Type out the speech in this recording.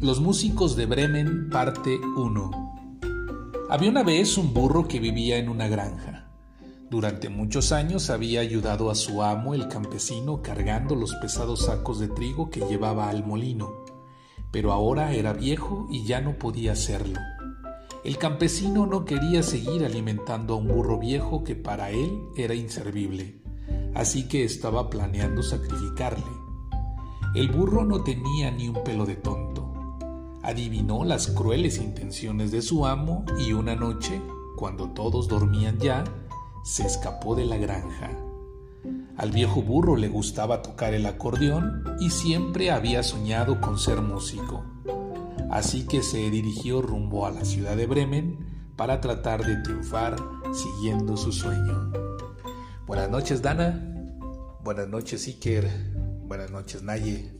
Los músicos de Bremen, parte 1. Había una vez un burro que vivía en una granja. Durante muchos años había ayudado a su amo, el campesino, cargando los pesados sacos de trigo que llevaba al molino, pero ahora era viejo y ya no podía hacerlo. El campesino no quería seguir alimentando a un burro viejo que para él era inservible, así que estaba planeando sacrificarle. El burro no tenía ni un pelo de tonto. Adivinó las crueles intenciones de su amo y una noche, cuando todos dormían ya, se escapó de la granja. Al viejo burro le gustaba tocar el acordeón y siempre había soñado con ser músico. Así que se dirigió rumbo a la ciudad de Bremen para tratar de triunfar siguiendo su sueño. Buenas noches Dana, buenas noches Iker, buenas noches Naye.